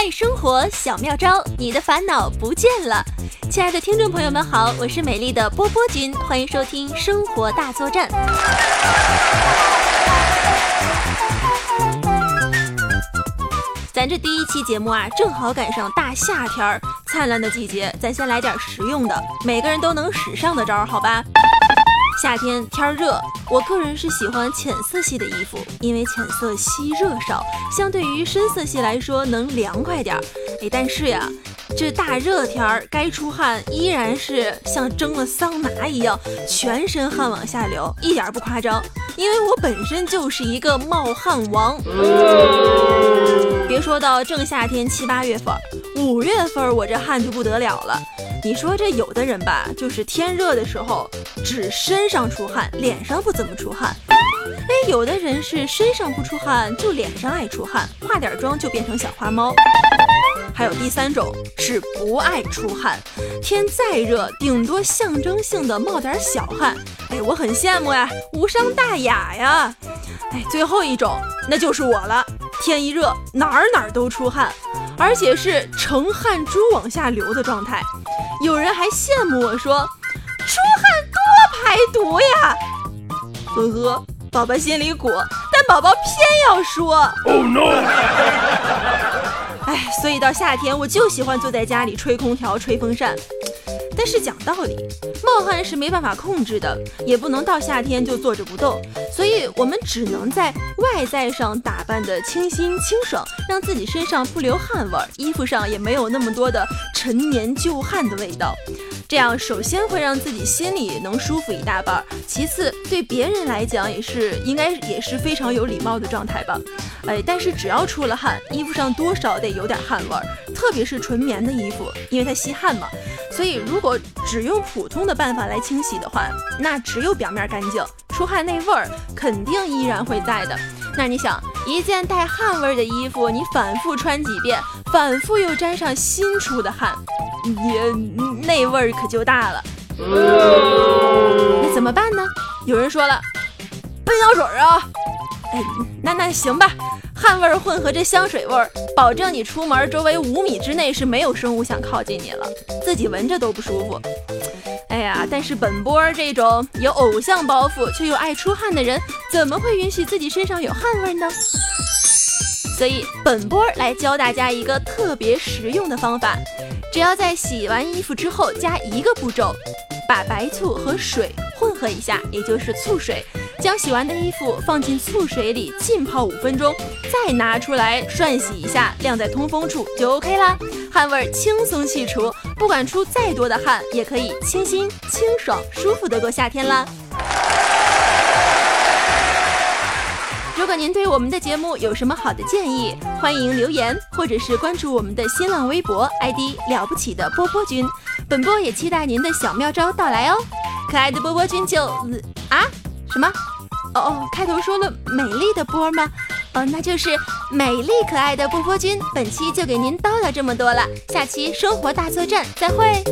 爱生活小妙招，你的烦恼不见了。亲爱的听众朋友们好，我是美丽的波波君，欢迎收听生活大作战。咱这第一期节目啊，正好赶上大夏天儿灿烂的季节，咱先来点实用的，每个人都能使上的招，好吧？夏天天热，我个人是喜欢浅色系的衣服，因为浅色吸热少，相对于深色系来说能凉快点儿。哎，但是呀，这大热天儿该出汗依然是像蒸了桑拿一样，全身汗往下流，一点不夸张。因为我本身就是一个冒汗王。别说到正夏天七八月份，五月份我这汗就不得了了。你说这有的人吧，就是天热的时候只身上出汗，脸上不怎么出汗。哎，有的人是身上不出汗，就脸上爱出汗，化点妆就变成小花猫。还有第三种是不爱出汗，天再热，顶多象征性的冒点小汗。哎，我很羡慕呀，无伤大雅呀。哎，最后一种那就是我了，天一热哪儿哪儿都出汗，而且是成汗珠往下流的状态。有人还羡慕我说，出汗多排毒呀。呵呵，宝宝心里苦，但宝宝偏要说。Oh no！哎，所以到夏天我就喜欢坐在家里吹空调、吹风扇。但是讲道理，冒汗是没办法控制的，也不能到夏天就坐着不动，所以我们只能在外在上打扮的清新清爽，让自己身上不流汗味儿，衣服上也没有那么多的陈年旧汗的味道。这样首先会让自己心里能舒服一大半，其次对别人来讲也是应该也是非常有礼貌的状态吧。哎，但是只要出了汗，衣服上多少得有点汗味儿，特别是纯棉的衣服，因为它吸汗嘛。所以，如果只用普通的办法来清洗的话，那只有表面干净，出汗那味儿肯定依然会在的。那你想，一件带汗味的衣服，你反复穿几遍，反复又沾上新出的汗，也那味儿可就大了。那怎么办呢？有人说了，喷香水啊。哎，那那行吧。汗味儿混合着香水味儿，保证你出门周围五米之内是没有生物想靠近你了，自己闻着都不舒服。哎呀，但是本波这种有偶像包袱却又爱出汗的人，怎么会允许自己身上有汗味呢？所以本波来教大家一个特别实用的方法，只要在洗完衣服之后加一个步骤，把白醋和水混合一下，也就是醋水。将洗完的衣服放进醋水里浸泡五分钟，再拿出来涮洗一下，晾在通风处就 OK 啦。汗味轻松去除，不管出再多的汗，也可以清新、清爽、舒服的过夏天啦。如果您对我们的节目有什么好的建议，欢迎留言或者是关注我们的新浪微博 ID 了不起的波波君，本波也期待您的小妙招到来哦。可爱的波波君就啊。什么？哦哦，开头说了美丽的波吗？哦，那就是美丽可爱的波波君。本期就给您叨叨这么多了，下期生活大作战再会。